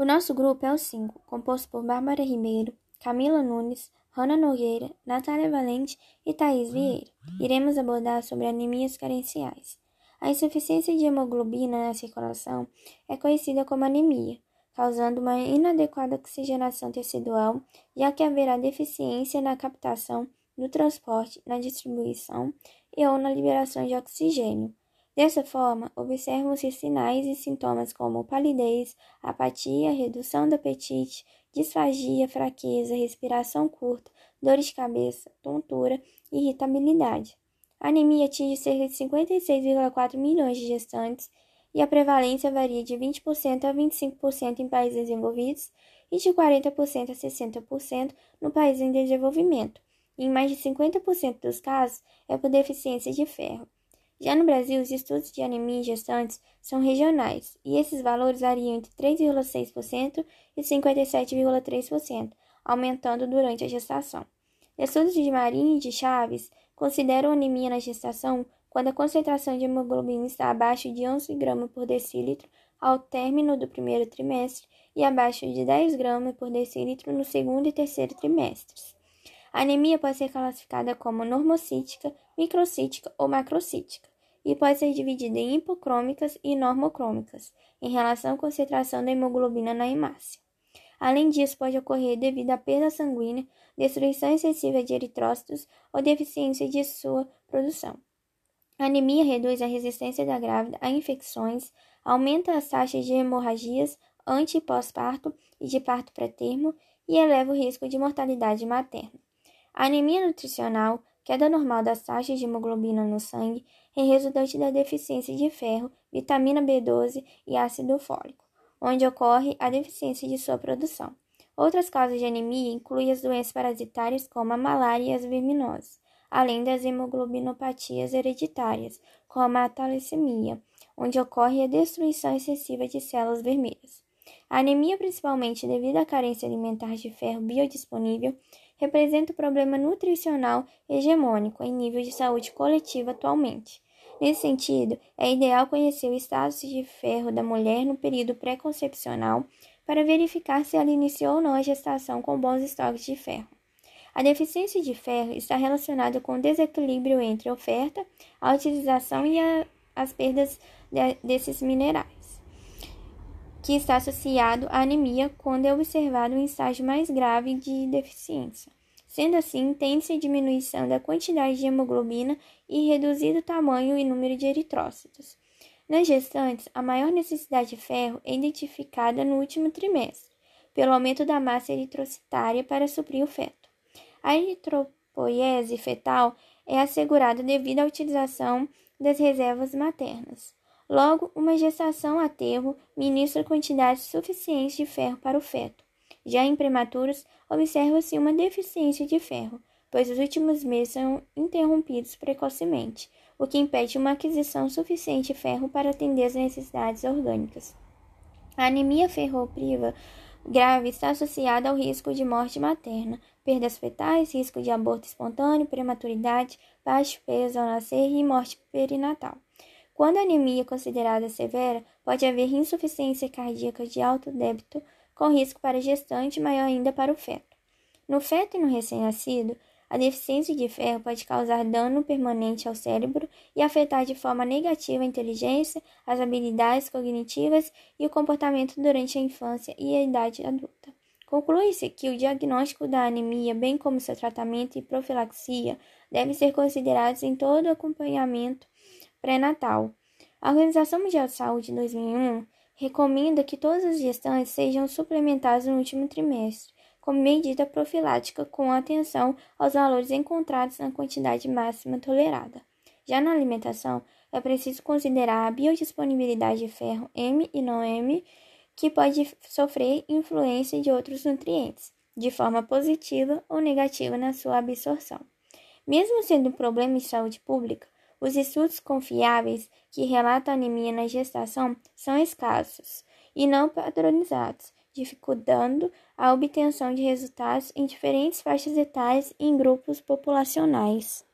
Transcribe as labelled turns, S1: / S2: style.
S1: O nosso grupo é o 5, composto por Bárbara Ribeiro, Camila Nunes, Rana Nogueira, Natália Valente e Thaís Vieira. Iremos abordar sobre anemias carenciais. A insuficiência de hemoglobina na circulação é conhecida como anemia, causando uma inadequada oxigenação tecidual, já que haverá deficiência na captação, no transporte, na distribuição e ou na liberação de oxigênio. Dessa forma, observam-se sinais e sintomas como palidez, apatia, redução do apetite, disfagia, fraqueza, respiração curta, dores de cabeça, tontura e irritabilidade. A anemia atinge cerca de 56,4 milhões de gestantes e a prevalência varia de 20% a 25% em países desenvolvidos e de 40% a 60% no país em desenvolvimento. E em mais de 50% dos casos é por deficiência de ferro. Já no Brasil, os estudos de anemia em gestantes são regionais, e esses valores variam entre 3,6% e 57,3%, aumentando durante a gestação. Estudos de Marinho e de Chaves consideram anemia na gestação quando a concentração de hemoglobina está abaixo de 11 gramas por decilitro ao término do primeiro trimestre e abaixo de 10 gramas por decilitro no segundo e terceiro trimestres. A anemia pode ser classificada como normocítica, microcítica ou macrocítica e pode ser dividida em hipocrômicas e normocrômicas, em relação à concentração da hemoglobina na hemácia. Além disso, pode ocorrer devido à perda sanguínea, destruição excessiva de eritrócitos ou deficiência de sua produção. A anemia reduz a resistência da grávida a infecções, aumenta as taxas de hemorragias ante e pós-parto e de parto pré-termo e eleva o risco de mortalidade materna. A anemia nutricional, queda normal das taxas de hemoglobina no sangue, é resultante da deficiência de ferro, vitamina B12 e ácido fólico, onde ocorre a deficiência de sua produção. Outras causas de anemia incluem as doenças parasitárias como a malária e as verminoses, além das hemoglobinopatias hereditárias, como a talassemia, onde ocorre a destruição excessiva de células vermelhas. A anemia, principalmente devido à carência alimentar de ferro biodisponível, representa o problema nutricional hegemônico em nível de saúde coletiva atualmente. Nesse sentido, é ideal conhecer o status de ferro da mulher no período pré-concepcional para verificar se ela iniciou ou não a gestação com bons estoques de ferro. A deficiência de ferro está relacionada com o desequilíbrio entre a oferta, a utilização e a, as perdas de, desses minerais que está associado à anemia quando é observado um estágio mais grave de deficiência. Sendo assim, tem-se diminuição da quantidade de hemoglobina e reduzido tamanho e número de eritrócitos. Nas gestantes, a maior necessidade de ferro é identificada no último trimestre, pelo aumento da massa eritrocitária para suprir o feto. A eritropoiese fetal é assegurada devido à utilização das reservas maternas. Logo, uma gestação a termo ministra quantidades suficientes de ferro para o feto. Já em prematuros, observa-se uma deficiência de ferro, pois os últimos meses são interrompidos precocemente, o que impede uma aquisição suficiente de ferro para atender às necessidades orgânicas. A anemia ferropriva grave está associada ao risco de morte materna, perdas fetais, risco de aborto espontâneo, prematuridade, baixo peso ao nascer e morte perinatal. Quando a anemia é considerada severa, pode haver insuficiência cardíaca de alto débito, com risco para a gestante maior ainda para o feto. No feto e no recém-nascido, a deficiência de ferro pode causar dano permanente ao cérebro e afetar de forma negativa a inteligência, as habilidades cognitivas e o comportamento durante a infância e a idade adulta. Conclui-se que o diagnóstico da anemia, bem como seu tratamento e profilaxia, devem ser considerados em todo o acompanhamento pré-natal. A Organização Mundial de Saúde, em 2001, recomenda que todas as gestantes sejam suplementadas no último trimestre, como medida profilática com atenção aos valores encontrados na quantidade máxima tolerada. Já na alimentação, é preciso considerar a biodisponibilidade de ferro M e não M, que pode sofrer influência de outros nutrientes, de forma positiva ou negativa na sua absorção. Mesmo sendo um problema de saúde pública, os estudos confiáveis que relatam anemia na gestação são escassos e não padronizados, dificultando a obtenção de resultados em diferentes faixas etárias e em grupos populacionais.